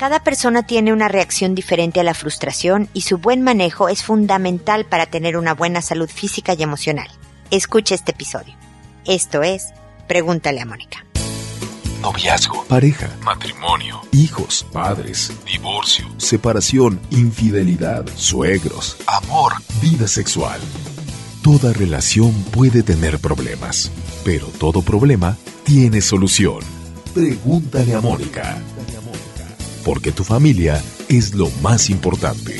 Cada persona tiene una reacción diferente a la frustración y su buen manejo es fundamental para tener una buena salud física y emocional. Escucha este episodio. Esto es Pregúntale a Mónica. Noviazgo, pareja, matrimonio, hijos, padres, divorcio, separación, infidelidad, suegros, amor, vida sexual. Toda relación puede tener problemas, pero todo problema tiene solución. Pregúntale a Mónica porque tu familia es lo más importante.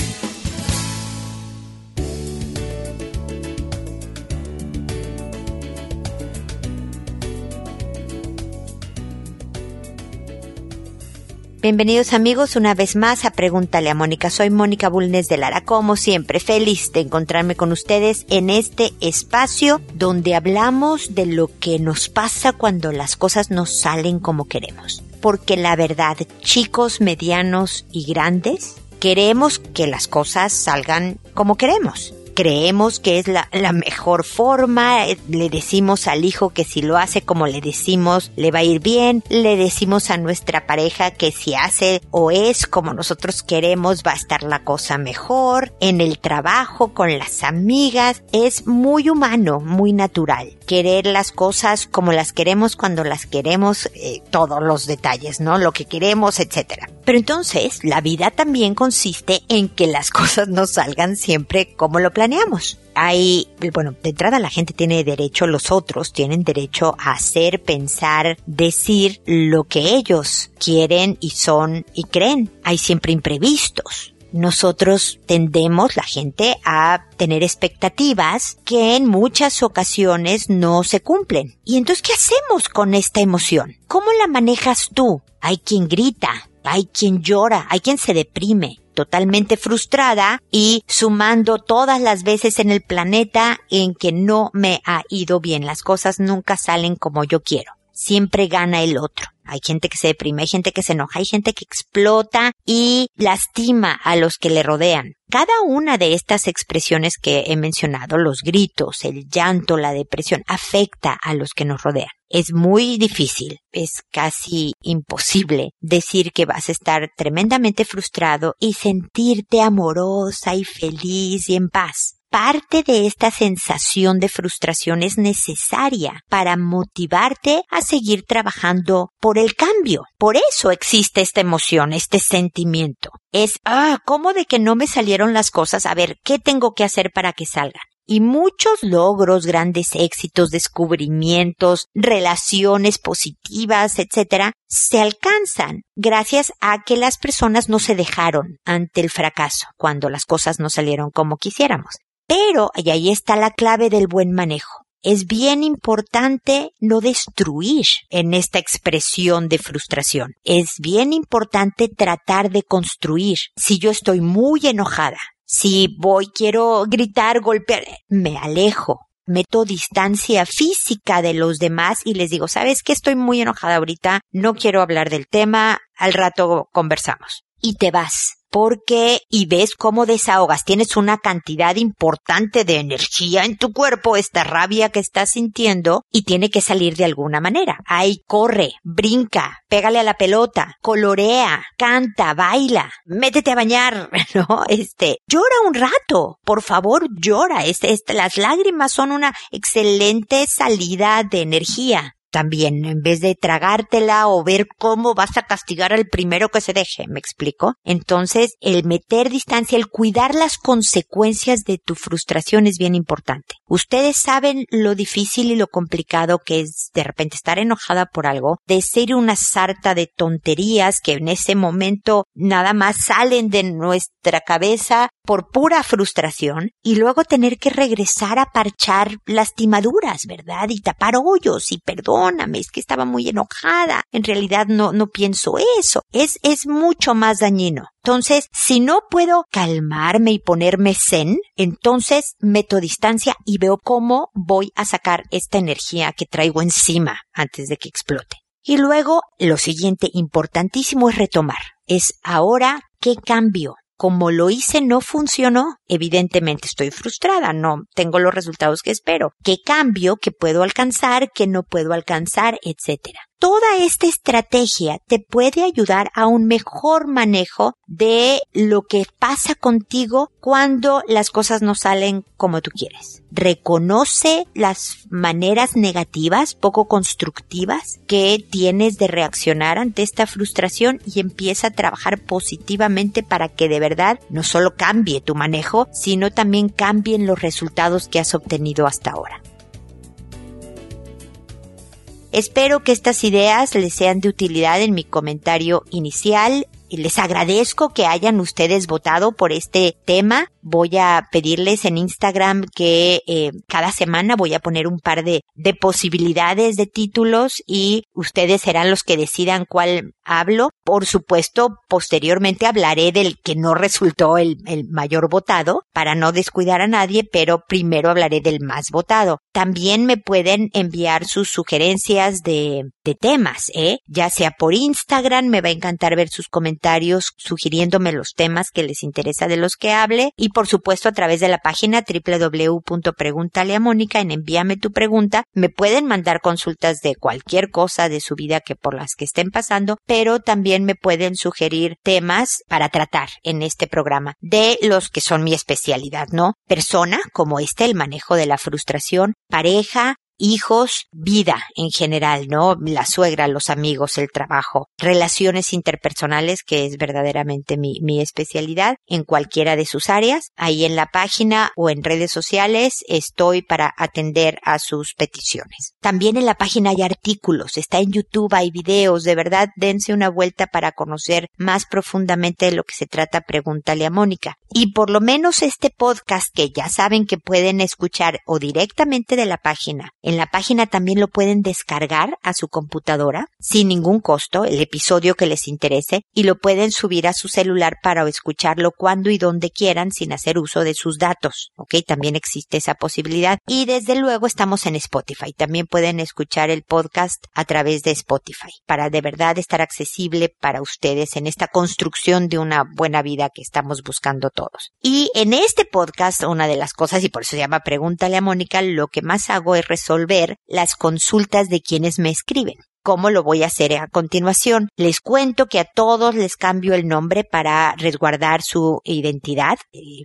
Bienvenidos amigos una vez más a Pregúntale a Mónica. Soy Mónica Bulnes de Lara, como siempre, feliz de encontrarme con ustedes en este espacio donde hablamos de lo que nos pasa cuando las cosas no salen como queremos porque la verdad, chicos, medianos y grandes, queremos que las cosas salgan como queremos. Creemos que es la, mejor forma, eh, le decimos al hijo que si lo hace como le decimos le va a ir bien, le decimos a nuestra pareja que si hace o es como nosotros queremos va a estar la cosa mejor, en el trabajo, con las amigas, es muy humano, muy natural, querer las cosas como las queremos cuando las queremos, eh, todos los detalles, ¿no? Lo que queremos, etcétera. Pero entonces, la vida también consiste en que las cosas no salgan siempre como lo planeamos. Hay, bueno, de entrada la gente tiene derecho, los otros tienen derecho a hacer, pensar, decir lo que ellos quieren y son y creen. Hay siempre imprevistos nosotros tendemos, la gente, a tener expectativas que en muchas ocasiones no se cumplen. Y entonces, ¿qué hacemos con esta emoción? ¿Cómo la manejas tú? Hay quien grita, hay quien llora, hay quien se deprime, totalmente frustrada y sumando todas las veces en el planeta en que no me ha ido bien, las cosas nunca salen como yo quiero. Siempre gana el otro. Hay gente que se deprime, hay gente que se enoja, hay gente que explota y lastima a los que le rodean. Cada una de estas expresiones que he mencionado, los gritos, el llanto, la depresión, afecta a los que nos rodean. Es muy difícil, es casi imposible decir que vas a estar tremendamente frustrado y sentirte amorosa y feliz y en paz parte de esta sensación de frustración es necesaria para motivarte a seguir trabajando por el cambio. Por eso existe esta emoción, este sentimiento. Es, ah, ¿cómo de que no me salieron las cosas? A ver, ¿qué tengo que hacer para que salgan? y muchos logros, grandes éxitos, descubrimientos, relaciones positivas, etcétera, se alcanzan gracias a que las personas no se dejaron ante el fracaso cuando las cosas no salieron como quisiéramos. Pero, y ahí está la clave del buen manejo. Es bien importante no destruir en esta expresión de frustración. Es bien importante tratar de construir. Si yo estoy muy enojada, si voy, quiero gritar, golpear, me alejo, meto distancia física de los demás y les digo, ¿sabes qué? Estoy muy enojada ahorita, no quiero hablar del tema, al rato conversamos. Y te vas porque y ves cómo desahogas, tienes una cantidad importante de energía en tu cuerpo, esta rabia que estás sintiendo y tiene que salir de alguna manera. Ahí corre, brinca, pégale a la pelota, colorea, canta, baila, métete a bañar, ¿no? Este, llora un rato, por favor, llora. Este, este, las lágrimas son una excelente salida de energía también, en vez de tragártela o ver cómo vas a castigar al primero que se deje, ¿me explico? Entonces, el meter distancia, el cuidar las consecuencias de tu frustración es bien importante. Ustedes saben lo difícil y lo complicado que es de repente estar enojada por algo, decir una sarta de tonterías que en ese momento nada más salen de nuestra cabeza por pura frustración y luego tener que regresar a parchar lastimaduras, ¿verdad? Y tapar hoyos y perdón perdóname, es que estaba muy enojada. En realidad no, no pienso eso. Es, es mucho más dañino. Entonces, si no puedo calmarme y ponerme zen, entonces meto distancia y veo cómo voy a sacar esta energía que traigo encima antes de que explote. Y luego, lo siguiente importantísimo es retomar. Es ahora qué cambio como lo hice no funcionó, evidentemente estoy frustrada, no tengo los resultados que espero. ¿Qué cambio que puedo alcanzar, que no puedo alcanzar, etcétera? Toda esta estrategia te puede ayudar a un mejor manejo de lo que pasa contigo cuando las cosas no salen como tú quieres. Reconoce las maneras negativas, poco constructivas, que tienes de reaccionar ante esta frustración y empieza a trabajar positivamente para que de verdad no solo cambie tu manejo, sino también cambien los resultados que has obtenido hasta ahora. Espero que estas ideas les sean de utilidad en mi comentario inicial. Les agradezco que hayan ustedes votado por este tema voy a pedirles en Instagram que eh, cada semana voy a poner un par de, de posibilidades de títulos y ustedes serán los que decidan cuál hablo. Por supuesto, posteriormente hablaré del que no resultó el, el mayor votado para no descuidar a nadie, pero primero hablaré del más votado. También me pueden enviar sus sugerencias de, de temas, ¿eh? ya sea por Instagram, me va a encantar ver sus comentarios sugiriéndome los temas que les interesa de los que hable y por supuesto a través de la página www.preguntaleamónica en envíame tu pregunta. Me pueden mandar consultas de cualquier cosa de su vida que por las que estén pasando, pero también me pueden sugerir temas para tratar en este programa de los que son mi especialidad, ¿no? Persona, como este, el manejo de la frustración, pareja, hijos, vida en general, ¿no? La suegra, los amigos, el trabajo, relaciones interpersonales, que es verdaderamente mi, mi especialidad en cualquiera de sus áreas. Ahí en la página o en redes sociales estoy para atender a sus peticiones. También en la página hay artículos, está en YouTube, hay videos, de verdad dense una vuelta para conocer más profundamente de lo que se trata Pregúntale a Mónica. Y por lo menos este podcast que ya saben que pueden escuchar o directamente de la página en la página también lo pueden descargar a su computadora sin ningún costo, el episodio que les interese, y lo pueden subir a su celular para escucharlo cuando y donde quieran sin hacer uso de sus datos. ¿Ok? También existe esa posibilidad. Y desde luego estamos en Spotify. También pueden escuchar el podcast a través de Spotify para de verdad estar accesible para ustedes en esta construcción de una buena vida que estamos buscando todos. Y en este podcast, una de las cosas, y por eso se llama Pregúntale a Mónica, lo que más hago es resolver las consultas de quienes me escriben. ¿Cómo lo voy a hacer a continuación? Les cuento que a todos les cambio el nombre para resguardar su identidad.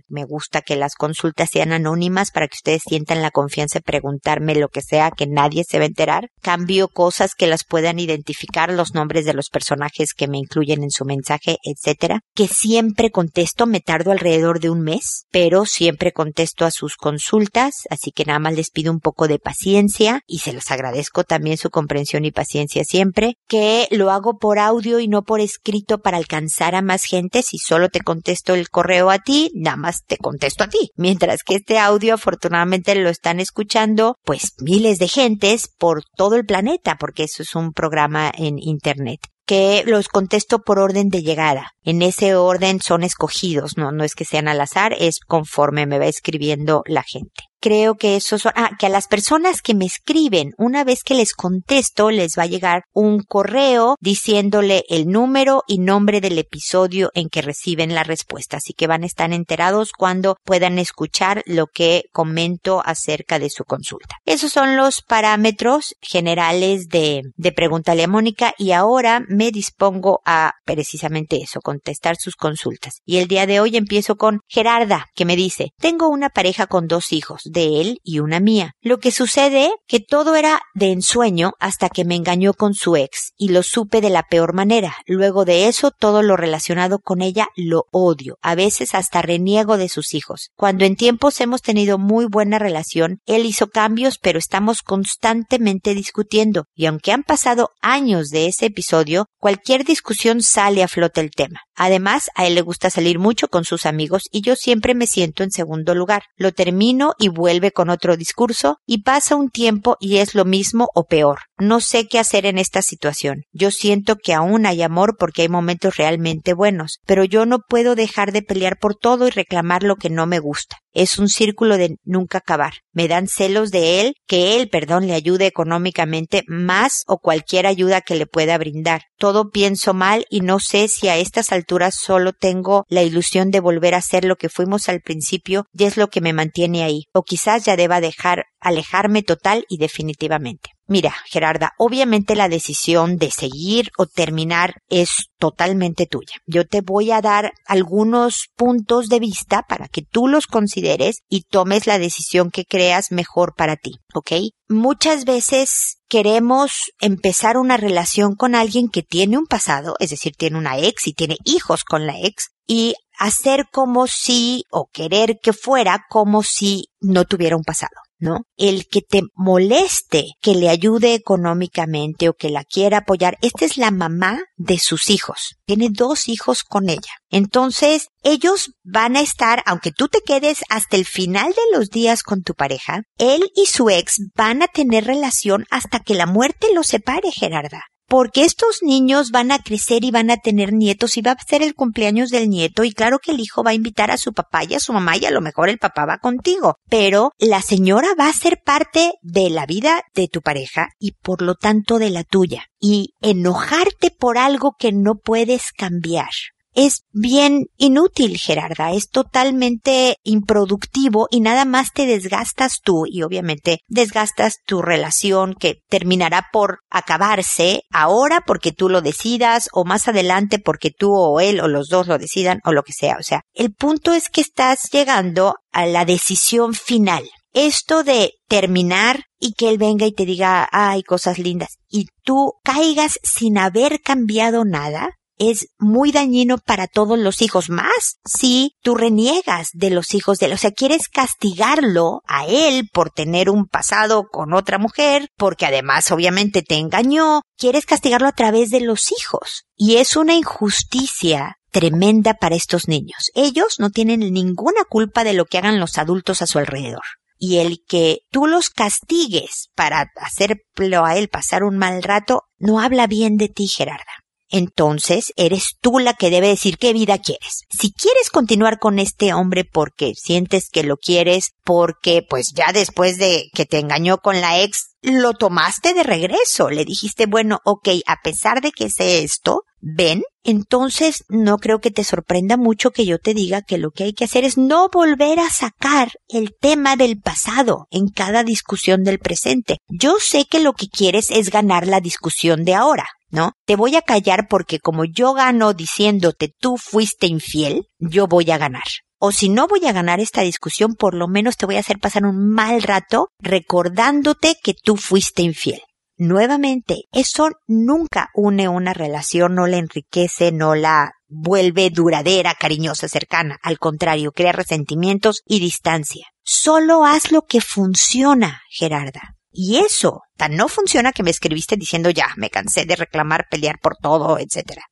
me gusta que las consultas sean anónimas para que ustedes sientan la confianza de preguntarme lo que sea que nadie se va a enterar. Cambio cosas que las puedan identificar, los nombres de los personajes que me incluyen en su mensaje, etcétera. Que siempre contesto, me tardo alrededor de un mes, pero siempre contesto a sus consultas, así que nada más les pido un poco de paciencia y se los agradezco también su comprensión y paciencia siempre, que lo hago por audio y no por escrito para alcanzar a más gente. Si solo te contesto el correo a ti, nada más te contesto a ti. Mientras que este audio afortunadamente lo están escuchando pues miles de gentes por todo el planeta, porque eso es un programa en Internet que los contesto por orden de llegada. En ese orden son escogidos, no, no es que sean al azar, es conforme me va escribiendo la gente creo que eso son, ah, que a las personas que me escriben, una vez que les contesto, les va a llegar un correo diciéndole el número y nombre del episodio en que reciben la respuesta. Así que van a estar enterados cuando puedan escuchar lo que comento acerca de su consulta. Esos son los parámetros generales de, de Pregúntale a Mónica y ahora me dispongo a precisamente eso, contestar sus consultas. Y el día de hoy empiezo con Gerarda, que me dice, tengo una pareja con dos hijos de él y una mía. Lo que sucede que todo era de ensueño hasta que me engañó con su ex y lo supe de la peor manera. Luego de eso todo lo relacionado con ella lo odio. A veces hasta reniego de sus hijos. Cuando en tiempos hemos tenido muy buena relación, él hizo cambios pero estamos constantemente discutiendo y aunque han pasado años de ese episodio, cualquier discusión sale a flote el tema. Además, a él le gusta salir mucho con sus amigos y yo siempre me siento en segundo lugar. Lo termino y vuelve con otro discurso y pasa un tiempo y es lo mismo o peor. No sé qué hacer en esta situación. Yo siento que aún hay amor porque hay momentos realmente buenos, pero yo no puedo dejar de pelear por todo y reclamar lo que no me gusta. Es un círculo de nunca acabar. Me dan celos de él, que él, perdón, le ayude económicamente más o cualquier ayuda que le pueda brindar. Todo pienso mal y no sé si a estas alturas solo tengo la ilusión de volver a ser lo que fuimos al principio y es lo que me mantiene ahí. O quizás ya deba dejar alejarme total y definitivamente. Mira, Gerarda, obviamente la decisión de seguir o terminar es totalmente tuya. Yo te voy a dar algunos puntos de vista para que tú los consideres y tomes la decisión que creas mejor para ti, ¿ok? Muchas veces queremos empezar una relación con alguien que tiene un pasado, es decir, tiene una ex y tiene hijos con la ex, y hacer como si, o querer que fuera como si no tuviera un pasado. ¿No? El que te moleste que le ayude económicamente o que la quiera apoyar, esta es la mamá de sus hijos. Tiene dos hijos con ella. Entonces, ellos van a estar, aunque tú te quedes hasta el final de los días con tu pareja, él y su ex van a tener relación hasta que la muerte los separe, Gerarda porque estos niños van a crecer y van a tener nietos y va a ser el cumpleaños del nieto y claro que el hijo va a invitar a su papá y a su mamá y a lo mejor el papá va contigo, pero la señora va a ser parte de la vida de tu pareja y por lo tanto de la tuya. Y enojarte por algo que no puedes cambiar es bien inútil, Gerarda, es totalmente improductivo y nada más te desgastas tú y obviamente desgastas tu relación que terminará por acabarse ahora porque tú lo decidas o más adelante porque tú o él o los dos lo decidan o lo que sea. O sea, el punto es que estás llegando a la decisión final. Esto de terminar y que él venga y te diga, ay, cosas lindas, y tú caigas sin haber cambiado nada, es muy dañino para todos los hijos, más si tú reniegas de los hijos de él, o sea, quieres castigarlo a él por tener un pasado con otra mujer, porque además obviamente te engañó, quieres castigarlo a través de los hijos. Y es una injusticia tremenda para estos niños. Ellos no tienen ninguna culpa de lo que hagan los adultos a su alrededor. Y el que tú los castigues para hacerlo a él pasar un mal rato, no habla bien de ti, Gerarda entonces eres tú la que debe decir qué vida quieres. Si quieres continuar con este hombre porque sientes que lo quieres, porque pues ya después de que te engañó con la ex, lo tomaste de regreso, le dijiste, bueno, ok, a pesar de que sé esto, ven, entonces no creo que te sorprenda mucho que yo te diga que lo que hay que hacer es no volver a sacar el tema del pasado en cada discusión del presente. Yo sé que lo que quieres es ganar la discusión de ahora. ¿No? Te voy a callar porque como yo gano diciéndote tú fuiste infiel, yo voy a ganar. O si no voy a ganar esta discusión, por lo menos te voy a hacer pasar un mal rato recordándote que tú fuiste infiel. Nuevamente, eso nunca une una relación, no la enriquece, no la vuelve duradera, cariñosa, cercana. Al contrario, crea resentimientos y distancia. Solo haz lo que funciona, Gerarda. Y eso tan no funciona que me escribiste diciendo ya, me cansé de reclamar, pelear por todo, etcétera.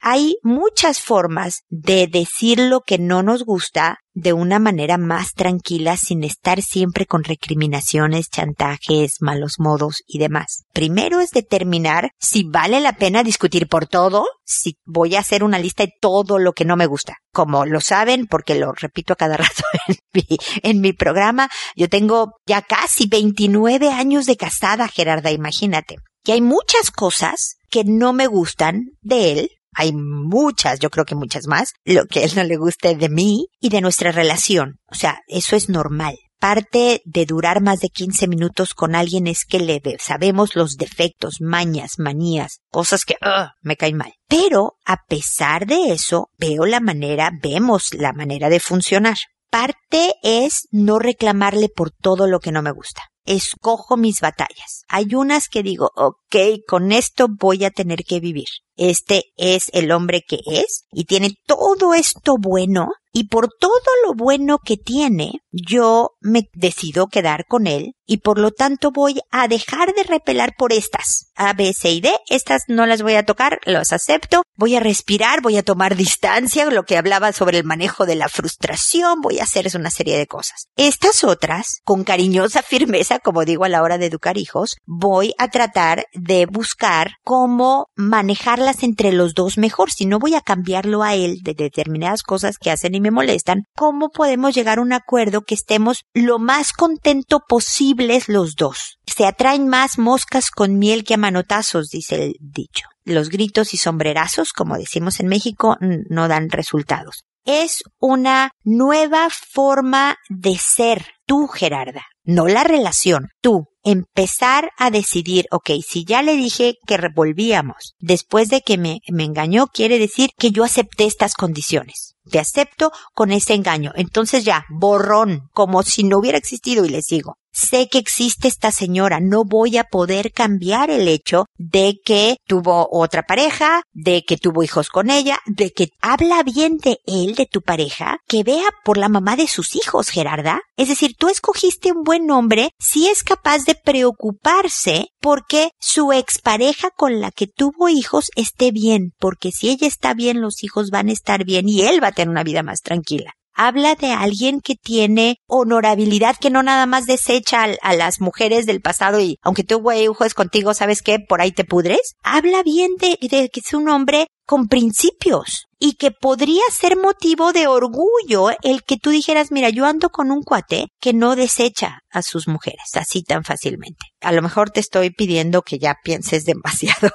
Hay muchas formas de decir lo que no nos gusta de una manera más tranquila sin estar siempre con recriminaciones, chantajes, malos modos y demás. Primero es determinar si vale la pena discutir por todo, si voy a hacer una lista de todo lo que no me gusta. Como lo saben, porque lo repito a cada rato en mi, en mi programa, yo tengo ya casi 29 años de casada, Gerarda, imagínate. Que hay muchas cosas que no me gustan de él, hay muchas, yo creo que muchas más, lo que él no le guste de mí y de nuestra relación. O sea, eso es normal. Parte de durar más de 15 minutos con alguien es que le sabemos los defectos, mañas, manías, cosas que me caen mal. Pero a pesar de eso, veo la manera, vemos la manera de funcionar. Parte es no reclamarle por todo lo que no me gusta escojo mis batallas. Hay unas que digo, ok, con esto voy a tener que vivir. Este es el hombre que es y tiene todo esto bueno y por todo lo bueno que tiene, yo me decido quedar con él y por lo tanto voy a dejar de repelar por estas. A, B, C y D, estas no las voy a tocar, las acepto, voy a respirar, voy a tomar distancia, lo que hablaba sobre el manejo de la frustración, voy a hacer una serie de cosas. Estas otras, con cariñosa firmeza, como digo a la hora de educar hijos, voy a tratar de buscar cómo manejarlas entre los dos mejor, si no voy a cambiarlo a él de determinadas cosas que hacen me molestan, ¿cómo podemos llegar a un acuerdo que estemos lo más contento posibles los dos? Se atraen más moscas con miel que a manotazos, dice el dicho. Los gritos y sombrerazos, como decimos en México, no dan resultados. Es una nueva forma de ser tú, Gerarda. No la relación, tú, empezar a decidir, ok, si ya le dije que revolvíamos después de que me, me engañó, quiere decir que yo acepté estas condiciones. Te acepto con ese engaño. Entonces ya, borrón, como si no hubiera existido y le sigo sé que existe esta señora, no voy a poder cambiar el hecho de que tuvo otra pareja, de que tuvo hijos con ella, de que habla bien de él, de tu pareja, que vea por la mamá de sus hijos, Gerarda. Es decir, tú escogiste un buen hombre si es capaz de preocuparse porque su expareja con la que tuvo hijos esté bien, porque si ella está bien, los hijos van a estar bien y él va a tener una vida más tranquila habla de alguien que tiene honorabilidad, que no nada más desecha a, las mujeres del pasado y aunque tú, güey, es contigo, ¿sabes qué? Por ahí te pudres. Habla bien de, de que es un hombre con principios y que podría ser motivo de orgullo el que tú dijeras, mira, yo ando con un cuate que no desecha a sus mujeres así tan fácilmente. A lo mejor te estoy pidiendo que ya pienses demasiado,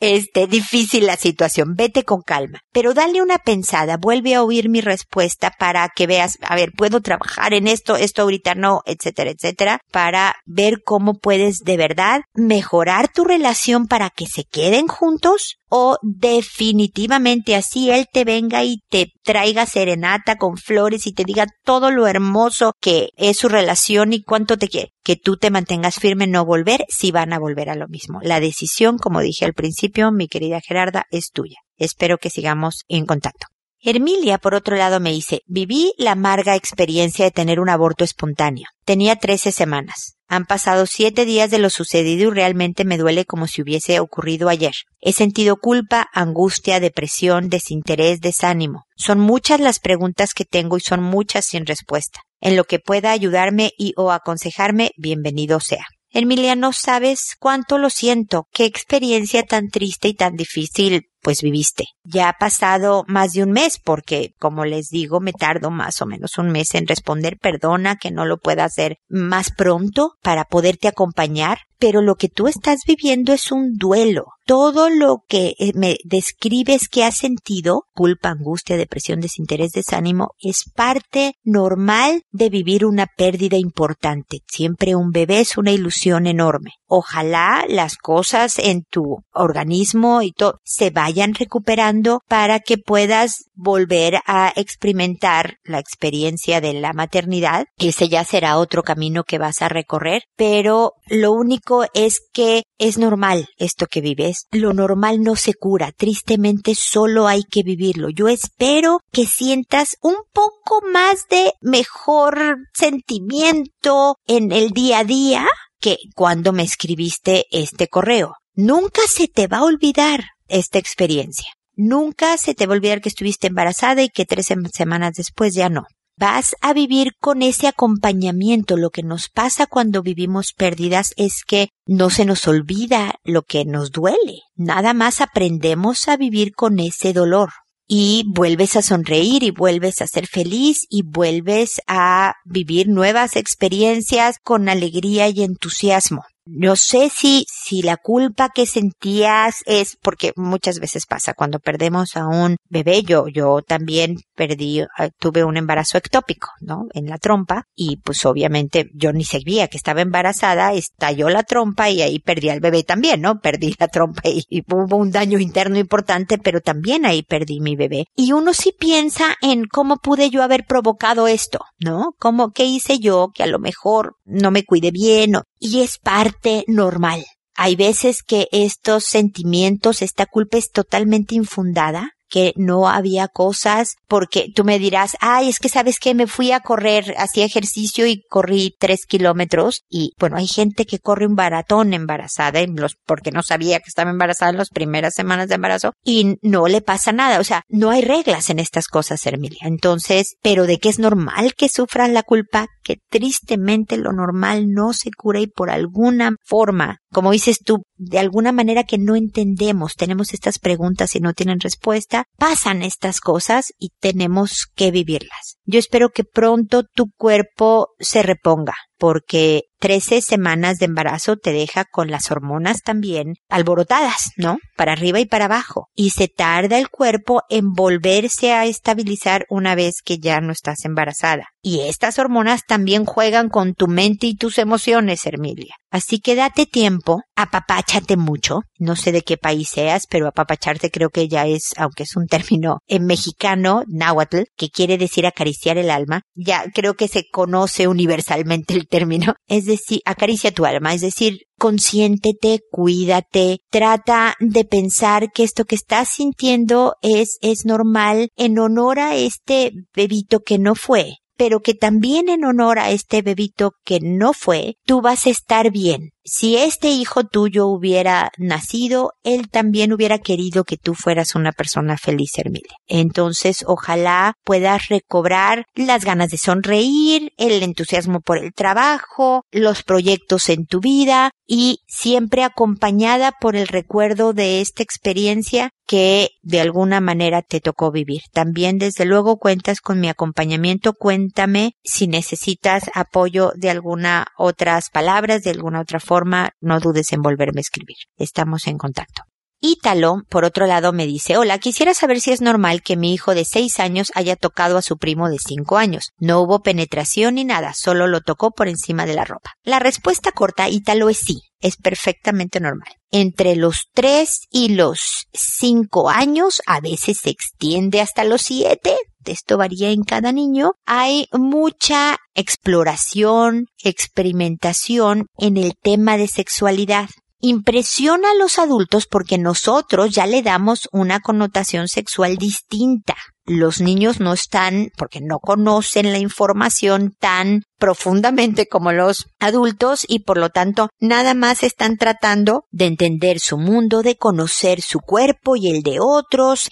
este, difícil la situación. Vete con calma, pero dale una pensada, vuelve a oír mi respuesta para que veas, a ver, puedo trabajar en esto, esto ahorita no, etcétera, etcétera, para ver cómo puedes de verdad mejorar tu relación para que se queden juntos o definitivamente así él te venga y te traiga serenata con flores y te diga todo lo hermoso que es su relación y cuánto te quiere. Que tú te mantengas firme en no volver si van a volver a lo mismo. La decisión, como dije al principio, mi querida Gerarda, es tuya. Espero que sigamos en contacto. Hermilia, por otro lado, me dice, viví la amarga experiencia de tener un aborto espontáneo. Tenía trece semanas. Han pasado siete días de lo sucedido y realmente me duele como si hubiese ocurrido ayer. He sentido culpa, angustia, depresión, desinterés, desánimo. Son muchas las preguntas que tengo y son muchas sin respuesta. En lo que pueda ayudarme y o aconsejarme, bienvenido sea. Emilia, no sabes cuánto lo siento. Qué experiencia tan triste y tan difícil pues viviste. Ya ha pasado más de un mes porque, como les digo, me tardo más o menos un mes en responder. Perdona que no lo pueda hacer más pronto para poderte acompañar, pero lo que tú estás viviendo es un duelo. Todo lo que eh, me describes que has sentido, culpa, angustia, depresión, desinterés, desánimo, es parte normal de vivir una pérdida importante. Siempre un bebé es una ilusión enorme. Ojalá las cosas en tu organismo y todo se vayan recuperando para que puedas volver a experimentar la experiencia de la maternidad. Ese ya será otro camino que vas a recorrer, pero lo único es que es normal esto que vives. Lo normal no se cura. Tristemente solo hay que vivirlo. Yo espero que sientas un poco más de mejor sentimiento en el día a día que cuando me escribiste este correo. Nunca se te va a olvidar esta experiencia. Nunca se te va a olvidar que estuviste embarazada y que tres semanas después ya no. Vas a vivir con ese acompañamiento. Lo que nos pasa cuando vivimos pérdidas es que no se nos olvida lo que nos duele. Nada más aprendemos a vivir con ese dolor. Y vuelves a sonreír y vuelves a ser feliz y vuelves a vivir nuevas experiencias con alegría y entusiasmo. No sé si, si la culpa que sentías es porque muchas veces pasa cuando perdemos a un bebé. Yo, yo también perdí, ah, tuve un embarazo ectópico, ¿no? En la trompa y pues obviamente yo ni sabía que estaba embarazada, estalló la trompa y ahí perdí al bebé también, ¿no? Perdí la trompa y, y hubo un daño interno importante, pero también ahí perdí mi bebé. Y uno sí piensa en cómo pude yo haber provocado esto, ¿no? ¿Cómo, qué hice yo que a lo mejor no me cuide bien o, y es parte normal. Hay veces que estos sentimientos, esta culpa es totalmente infundada que no había cosas, porque tú me dirás, ay, es que sabes que me fui a correr, hacía ejercicio y corrí tres kilómetros y bueno, hay gente que corre un baratón embarazada en los, porque no sabía que estaba embarazada en las primeras semanas de embarazo y no le pasa nada. O sea, no hay reglas en estas cosas, Hermilia. Entonces, pero de que es normal que sufras la culpa, que tristemente lo normal no se cura y por alguna forma, como dices tú, de alguna manera que no entendemos, tenemos estas preguntas y no tienen respuesta, pasan estas cosas y tenemos que vivirlas. Yo espero que pronto tu cuerpo se reponga. Porque 13 semanas de embarazo te deja con las hormonas también alborotadas, ¿no? Para arriba y para abajo. Y se tarda el cuerpo en volverse a estabilizar una vez que ya no estás embarazada. Y estas hormonas también juegan con tu mente y tus emociones, Hermilia. Así que date tiempo, apapáchate mucho. No sé de qué país seas, pero apapacharte creo que ya es, aunque es un término en mexicano, náhuatl, que quiere decir acariciar el alma. Ya creo que se conoce universalmente el término. Es decir, acaricia tu alma, es decir, consiéntete, cuídate, trata de pensar que esto que estás sintiendo es, es normal en honor a este bebito que no fue pero que también en honor a este bebito que no fue, tú vas a estar bien. Si este hijo tuyo hubiera nacido, él también hubiera querido que tú fueras una persona feliz, Hermile. Entonces, ojalá puedas recobrar las ganas de sonreír, el entusiasmo por el trabajo, los proyectos en tu vida y siempre acompañada por el recuerdo de esta experiencia que de alguna manera te tocó vivir. También, desde luego, cuentas con mi acompañamiento. Cuéntame si necesitas apoyo de alguna otras palabras, de alguna otra forma, no dudes en volverme a escribir. Estamos en contacto. Ítalo, por otro lado, me dice, hola, quisiera saber si es normal que mi hijo de seis años haya tocado a su primo de cinco años. No hubo penetración ni nada, solo lo tocó por encima de la ropa. La respuesta corta, Ítalo, es sí, es perfectamente normal. Entre los tres y los cinco años, a veces se extiende hasta los siete, esto varía en cada niño, hay mucha exploración, experimentación en el tema de sexualidad impresiona a los adultos porque nosotros ya le damos una connotación sexual distinta. Los niños no están, porque no conocen la información tan profundamente como los adultos y por lo tanto nada más están tratando de entender su mundo, de conocer su cuerpo y el de otros.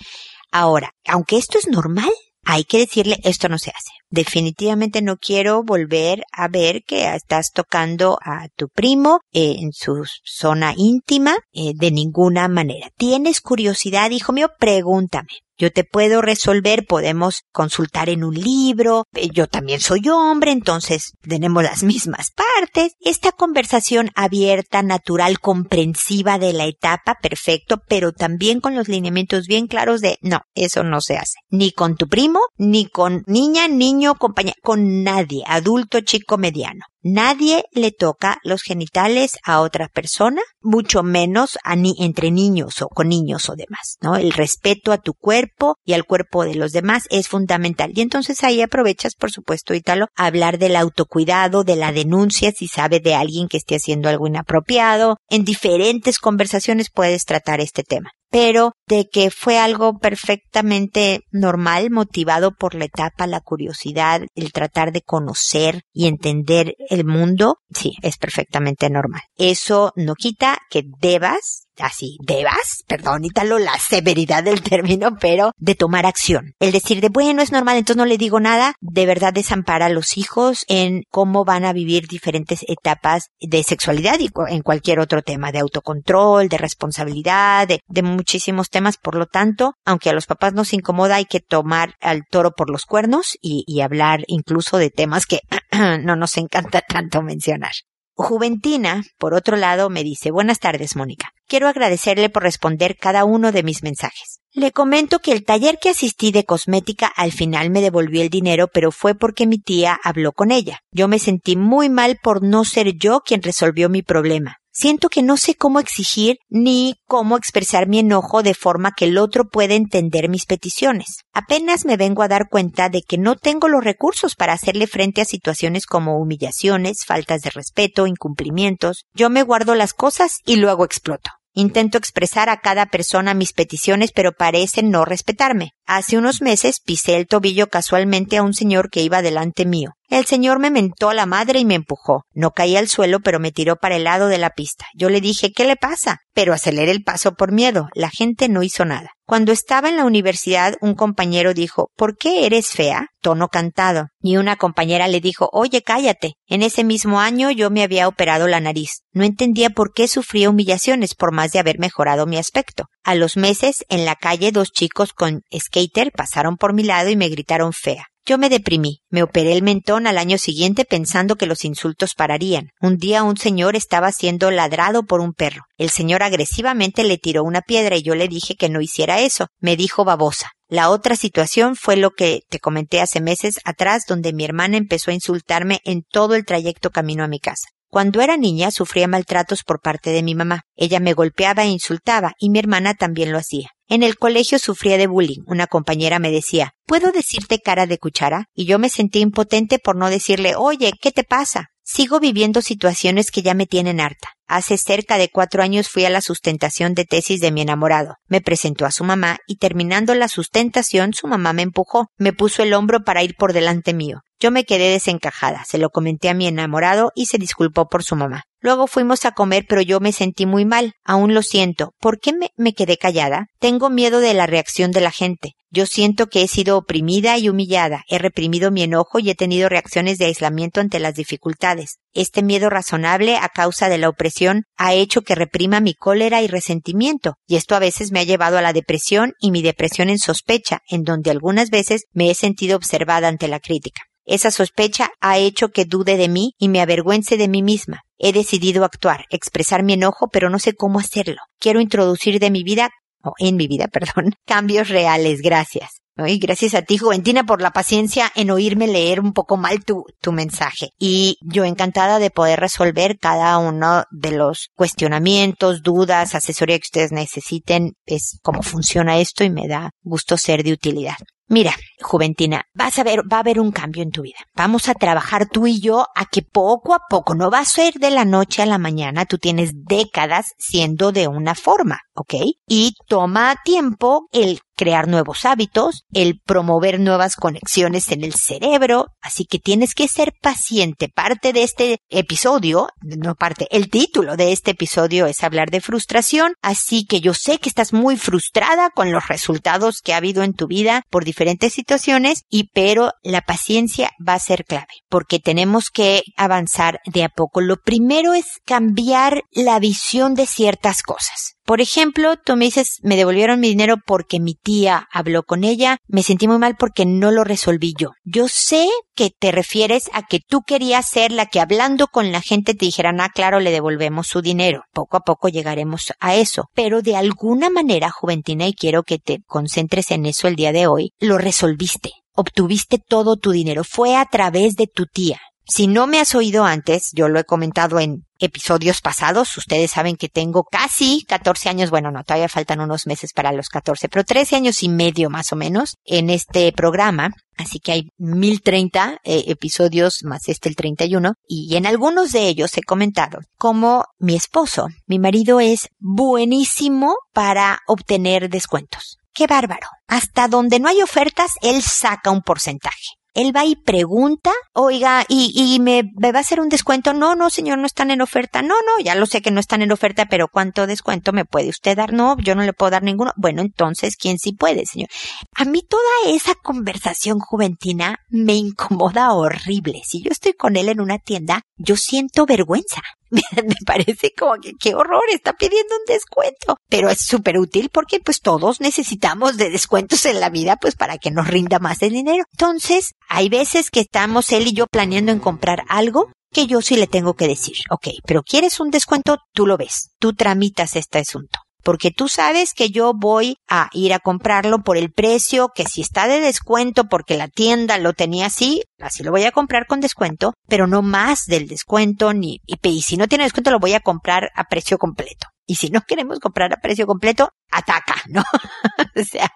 Ahora, aunque esto es normal, hay que decirle esto no se hace. Definitivamente no quiero volver a ver que estás tocando a tu primo en su zona íntima eh, de ninguna manera. ¿Tienes curiosidad, hijo mío? Pregúntame. Yo te puedo resolver, podemos consultar en un libro, eh, yo también soy hombre, entonces tenemos las mismas partes. Esta conversación abierta, natural, comprensiva de la etapa, perfecto, pero también con los lineamientos bien claros de no, eso no se hace. Ni con tu primo, ni con niña, niño, compañera, con nadie, adulto, chico, mediano. Nadie le toca los genitales a otra persona, mucho menos a ni entre niños o con niños o demás, ¿no? El respeto a tu cuerpo y al cuerpo de los demás es fundamental. Y entonces ahí aprovechas, por supuesto, Ítalo, a hablar del autocuidado, de la denuncia si sabe de alguien que esté haciendo algo inapropiado. En diferentes conversaciones puedes tratar este tema pero de que fue algo perfectamente normal, motivado por la etapa, la curiosidad, el tratar de conocer y entender el mundo, sí, es perfectamente normal. Eso no quita que debas así, debas, perdón, Ítalo, la severidad del término, pero de tomar acción. El decir de, bueno, es normal, entonces no le digo nada, de verdad desampara a los hijos en cómo van a vivir diferentes etapas de sexualidad y en cualquier otro tema, de autocontrol, de responsabilidad, de, muchísimos temas. Por lo tanto, aunque a los papás nos incomoda, hay que tomar al toro por los cuernos y hablar incluso de temas que no nos encanta tanto mencionar. Juventina, por otro lado, me dice, buenas tardes, Mónica. Quiero agradecerle por responder cada uno de mis mensajes. Le comento que el taller que asistí de cosmética al final me devolvió el dinero, pero fue porque mi tía habló con ella. Yo me sentí muy mal por no ser yo quien resolvió mi problema. Siento que no sé cómo exigir ni cómo expresar mi enojo de forma que el otro pueda entender mis peticiones. Apenas me vengo a dar cuenta de que no tengo los recursos para hacerle frente a situaciones como humillaciones, faltas de respeto, incumplimientos. Yo me guardo las cosas y luego exploto. Intento expresar a cada persona mis peticiones, pero parecen no respetarme. Hace unos meses pisé el tobillo casualmente a un señor que iba delante mío. El señor me mentó la madre y me empujó. No caí al suelo, pero me tiró para el lado de la pista. Yo le dije, ¿qué le pasa? Pero aceleré el paso por miedo. La gente no hizo nada. Cuando estaba en la universidad, un compañero dijo, ¿por qué eres fea? Tono cantado. Y una compañera le dijo, oye, cállate. En ese mismo año yo me había operado la nariz. No entendía por qué sufría humillaciones por más de haber mejorado mi aspecto. A los meses, en la calle, dos chicos con skater pasaron por mi lado y me gritaron fea. Yo me deprimí. Me operé el mentón al año siguiente pensando que los insultos pararían. Un día un señor estaba siendo ladrado por un perro. El señor agresivamente le tiró una piedra y yo le dije que no hiciera eso. Me dijo babosa. La otra situación fue lo que te comenté hace meses atrás, donde mi hermana empezó a insultarme en todo el trayecto camino a mi casa. Cuando era niña sufría maltratos por parte de mi mamá. Ella me golpeaba e insultaba y mi hermana también lo hacía. En el colegio sufría de bullying. Una compañera me decía, ¿puedo decirte cara de cuchara? Y yo me sentí impotente por no decirle, oye, ¿qué te pasa? Sigo viviendo situaciones que ya me tienen harta. Hace cerca de cuatro años fui a la sustentación de tesis de mi enamorado. Me presentó a su mamá y terminando la sustentación su mamá me empujó, me puso el hombro para ir por delante mío. Yo me quedé desencajada, se lo comenté a mi enamorado y se disculpó por su mamá. Luego fuimos a comer, pero yo me sentí muy mal. Aún lo siento. ¿Por qué me, me, quedé callada? Tengo miedo de la reacción de la gente. Yo siento que he sido oprimida y humillada. He reprimido mi enojo y he tenido reacciones de aislamiento ante las dificultades. Este miedo razonable a causa de la opresión ha hecho que reprima mi cólera y resentimiento, y esto a veces me ha llevado a la depresión y mi depresión en sospecha, en donde algunas veces me he sentido observada ante la crítica. Esa sospecha ha hecho que dude de mí y me avergüence de mí misma. He decidido actuar, expresar mi enojo, pero no sé cómo hacerlo. Quiero introducir de mi vida, o en mi vida, perdón, cambios reales. Gracias. Y gracias a ti, Juventina, por la paciencia en oírme leer un poco mal tu, tu mensaje. Y yo encantada de poder resolver cada uno de los cuestionamientos, dudas, asesoría que ustedes necesiten. Es cómo funciona esto y me da gusto ser de utilidad. Mira, Juventina, vas a ver, va a haber un cambio en tu vida. Vamos a trabajar tú y yo a que poco a poco, no va a ser de la noche a la mañana, tú tienes décadas siendo de una forma, ¿ok? Y toma tiempo el crear nuevos hábitos, el promover nuevas conexiones en el cerebro, así que tienes que ser paciente. Parte de este episodio, no parte, el título de este episodio es hablar de frustración, así que yo sé que estás muy frustrada con los resultados que ha habido en tu vida por diferentes situaciones y pero la paciencia va a ser clave porque tenemos que avanzar de a poco. Lo primero es cambiar la visión de ciertas cosas. Por ejemplo, tú me dices, me devolvieron mi dinero porque mi tía habló con ella, me sentí muy mal porque no lo resolví yo. Yo sé que te refieres a que tú querías ser la que hablando con la gente te dijeran, ah, claro, le devolvemos su dinero. Poco a poco llegaremos a eso. Pero de alguna manera, Juventina, y quiero que te concentres en eso el día de hoy, lo resolviste obtuviste todo tu dinero. Fue a través de tu tía. Si no me has oído antes, yo lo he comentado en episodios pasados, ustedes saben que tengo casi 14 años, bueno, no, todavía faltan unos meses para los 14, pero 13 años y medio más o menos en este programa. Así que hay 1030 eh, episodios más este el 31 y en algunos de ellos he comentado como mi esposo, mi marido es buenísimo para obtener descuentos. ¡Qué bárbaro! Hasta donde no hay ofertas, él saca un porcentaje él va y pregunta, oiga, y, y me, va a hacer un descuento. No, no, señor, no están en oferta. No, no, ya lo sé que no están en oferta, pero ¿cuánto descuento me puede usted dar? No, yo no le puedo dar ninguno. Bueno, entonces, ¿quién sí puede, señor? A mí toda esa conversación juventina me incomoda horrible. Si yo estoy con él en una tienda, yo siento vergüenza. me parece como que qué horror, está pidiendo un descuento. Pero es súper útil porque pues todos necesitamos de descuentos en la vida pues para que nos rinda más el dinero. Entonces, hay veces que estamos él y yo planeando en comprar algo que yo sí le tengo que decir, ok, pero quieres un descuento, tú lo ves, tú tramitas este asunto. Porque tú sabes que yo voy a ir a comprarlo por el precio, que si está de descuento porque la tienda lo tenía así, así lo voy a comprar con descuento, pero no más del descuento ni, y, y si no tiene descuento lo voy a comprar a precio completo. Y si no queremos comprar a precio completo, ataca, ¿no? o sea,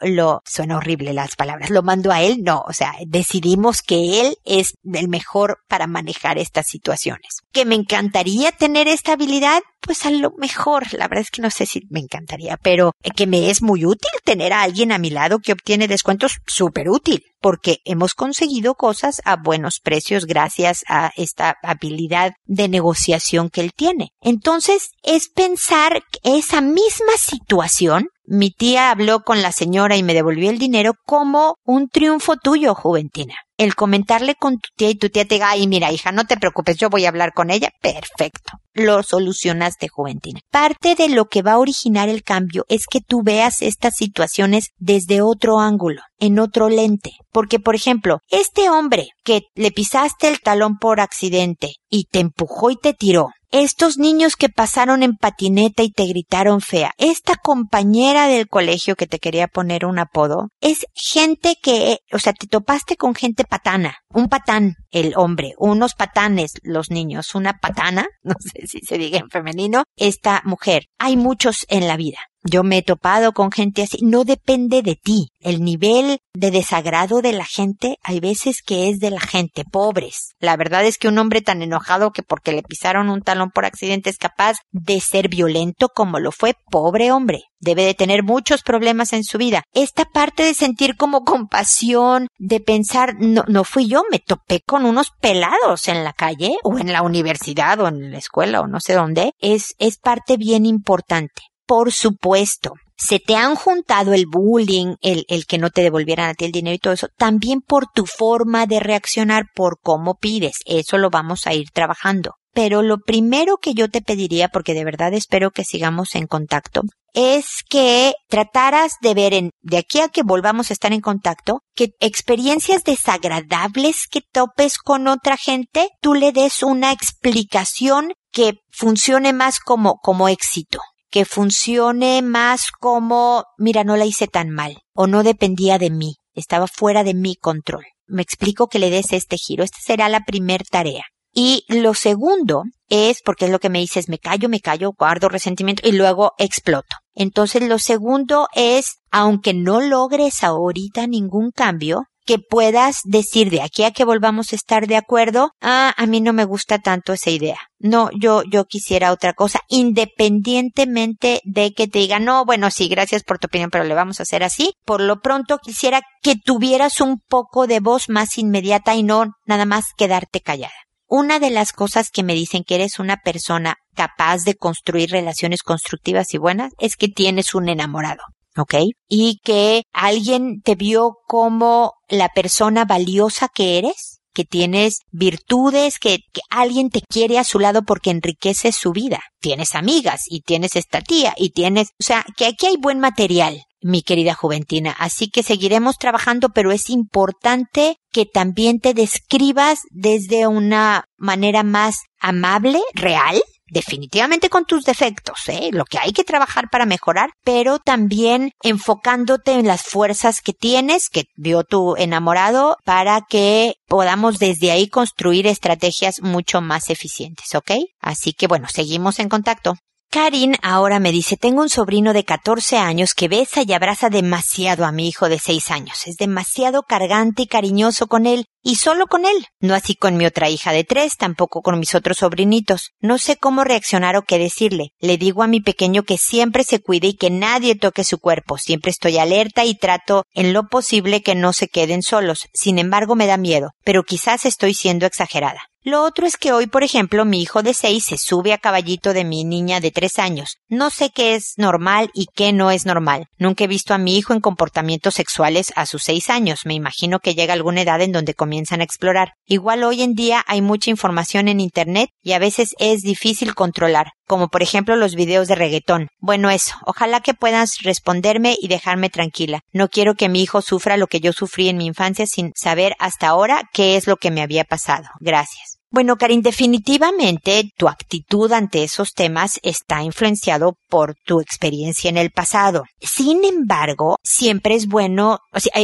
lo, suena horrible las palabras, lo mando a él, no, o sea, decidimos que él es el mejor para manejar estas situaciones. Que me encantaría tener esta habilidad, pues a lo mejor, la verdad es que no sé si me encantaría, pero que me es muy útil tener a alguien a mi lado que obtiene descuentos súper útil porque hemos conseguido cosas a buenos precios gracias a esta habilidad de negociación que él tiene. Entonces, es pensar esa misma situación mi tía habló con la señora y me devolvió el dinero como un triunfo tuyo, Juventina el comentarle con tu tía y tu tía te diga, ay, mira, hija, no te preocupes, yo voy a hablar con ella, perfecto. Lo solucionaste, Juventina. Parte de lo que va a originar el cambio es que tú veas estas situaciones desde otro ángulo, en otro lente. Porque, por ejemplo, este hombre que le pisaste el talón por accidente y te empujó y te tiró, estos niños que pasaron en patineta y te gritaron fea, esta compañera del colegio que te quería poner un apodo, es gente que, o sea, te topaste con gente patana, un patán, el hombre, unos patanes, los niños, una patana, no sé si se diga en femenino, esta mujer. Hay muchos en la vida. Yo me he topado con gente así. No depende de ti. El nivel de desagrado de la gente hay veces que es de la gente, pobres. La verdad es que un hombre tan enojado que porque le pisaron un talón por accidente es capaz de ser violento como lo fue pobre hombre. Debe de tener muchos problemas en su vida. Esta parte de sentir como compasión, de pensar, no, no fui yo, me topé con unos pelados en la calle o en la universidad o en la escuela o no sé dónde, es, es parte bien importante. Por supuesto, se te han juntado el bullying, el, el que no te devolvieran a ti el dinero y todo eso, también por tu forma de reaccionar, por cómo pides. Eso lo vamos a ir trabajando. Pero lo primero que yo te pediría, porque de verdad espero que sigamos en contacto, es que trataras de ver en, de aquí a que volvamos a estar en contacto, que experiencias desagradables que topes con otra gente, tú le des una explicación que funcione más como, como éxito que funcione más como, mira, no la hice tan mal, o no dependía de mí, estaba fuera de mi control. Me explico que le des este giro. Esta será la primer tarea. Y lo segundo es, porque es lo que me dices, me callo, me callo, guardo resentimiento y luego exploto. Entonces lo segundo es, aunque no logres ahorita ningún cambio, que puedas decir de aquí a que volvamos a estar de acuerdo, ah, a mí no me gusta tanto esa idea. No, yo, yo quisiera otra cosa, independientemente de que te diga, no, bueno, sí, gracias por tu opinión, pero le vamos a hacer así. Por lo pronto quisiera que tuvieras un poco de voz más inmediata y no nada más quedarte callada. Una de las cosas que me dicen que eres una persona capaz de construir relaciones constructivas y buenas es que tienes un enamorado. ¿ok? Y que alguien te vio como la persona valiosa que eres, que tienes virtudes, que, que, alguien te quiere a su lado porque enriquece su vida. Tienes amigas y tienes esta tía y tienes, o sea, que aquí hay buen material, mi querida Juventina. Así que seguiremos trabajando, pero es importante que también te describas desde una manera más amable, real, definitivamente con tus defectos, ¿eh? lo que hay que trabajar para mejorar, pero también enfocándote en las fuerzas que tienes, que vio tu enamorado, para que podamos desde ahí construir estrategias mucho más eficientes, ¿ok? Así que bueno, seguimos en contacto. Karin ahora me dice, tengo un sobrino de 14 años que besa y abraza demasiado a mi hijo de 6 años. Es demasiado cargante y cariñoso con él, y solo con él. No así con mi otra hija de 3, tampoco con mis otros sobrinitos. No sé cómo reaccionar o qué decirle. Le digo a mi pequeño que siempre se cuide y que nadie toque su cuerpo. Siempre estoy alerta y trato en lo posible que no se queden solos. Sin embargo, me da miedo, pero quizás estoy siendo exagerada. Lo otro es que hoy, por ejemplo, mi hijo de seis se sube a caballito de mi niña de tres años. No sé qué es normal y qué no es normal. Nunca he visto a mi hijo en comportamientos sexuales a sus seis años. Me imagino que llega alguna edad en donde comienzan a explorar. Igual hoy en día hay mucha información en Internet y a veces es difícil controlar como por ejemplo los videos de reggaetón. Bueno, eso, ojalá que puedas responderme y dejarme tranquila. No quiero que mi hijo sufra lo que yo sufrí en mi infancia sin saber hasta ahora qué es lo que me había pasado. Gracias. Bueno, Karin, definitivamente tu actitud ante esos temas está influenciado por tu experiencia en el pasado. Sin embargo, siempre es bueno,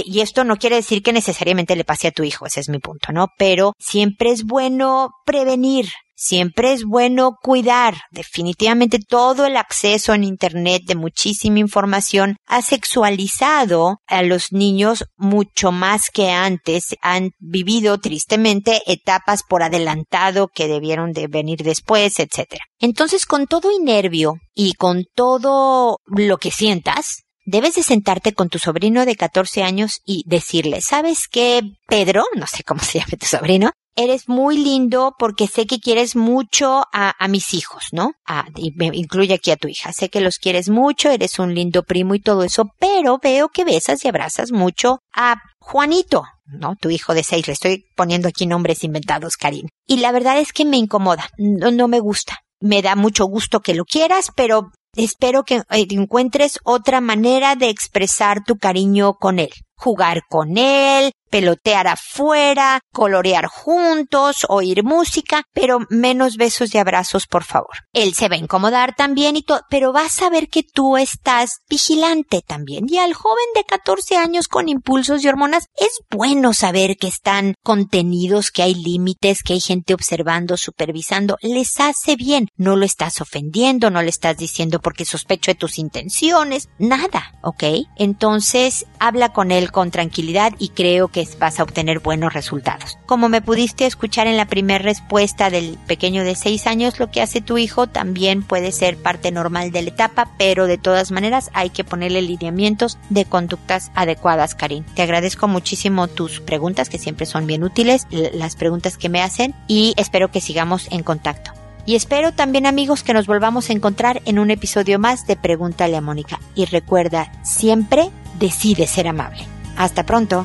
y esto no quiere decir que necesariamente le pase a tu hijo, ese es mi punto, ¿no? Pero siempre es bueno prevenir, Siempre es bueno cuidar. Definitivamente todo el acceso en Internet de muchísima información ha sexualizado a los niños mucho más que antes. Han vivido tristemente etapas por adelantado que debieron de venir después, etc. Entonces, con todo y nervio y con todo lo que sientas, debes de sentarte con tu sobrino de 14 años y decirle, ¿sabes qué, Pedro? No sé cómo se llama tu sobrino eres muy lindo porque sé que quieres mucho a, mis hijos, ¿no? A, y me incluye aquí a tu hija. Sé que los quieres mucho, eres un lindo primo y todo eso, pero veo que besas y abrazas mucho a Juanito, ¿no? Tu hijo de seis. Le estoy poniendo aquí nombres inventados, Karin. Y la verdad es que me incomoda. No, no me gusta. Me da mucho gusto que lo quieras, pero espero que encuentres otra manera de expresar tu cariño con él. Jugar con él, pelotear afuera, colorear juntos, oír música, pero menos besos y abrazos, por favor. Él se va a incomodar también y todo, pero vas a ver que tú estás vigilante también. Y al joven de 14 años con impulsos y hormonas, es bueno saber que están contenidos, que hay límites, que hay gente observando, supervisando. Les hace bien. No lo estás ofendiendo, no le estás diciendo porque sospecho de tus intenciones, nada, ¿ok? Entonces, habla con él con tranquilidad y creo vas a obtener buenos resultados. Como me pudiste escuchar en la primera respuesta del pequeño de 6 años, lo que hace tu hijo también puede ser parte normal de la etapa, pero de todas maneras hay que ponerle lineamientos de conductas adecuadas, Karin. Te agradezco muchísimo tus preguntas, que siempre son bien útiles, las preguntas que me hacen, y espero que sigamos en contacto. Y espero también amigos que nos volvamos a encontrar en un episodio más de Pregúntale a Mónica. Y recuerda, siempre decide ser amable. Hasta pronto.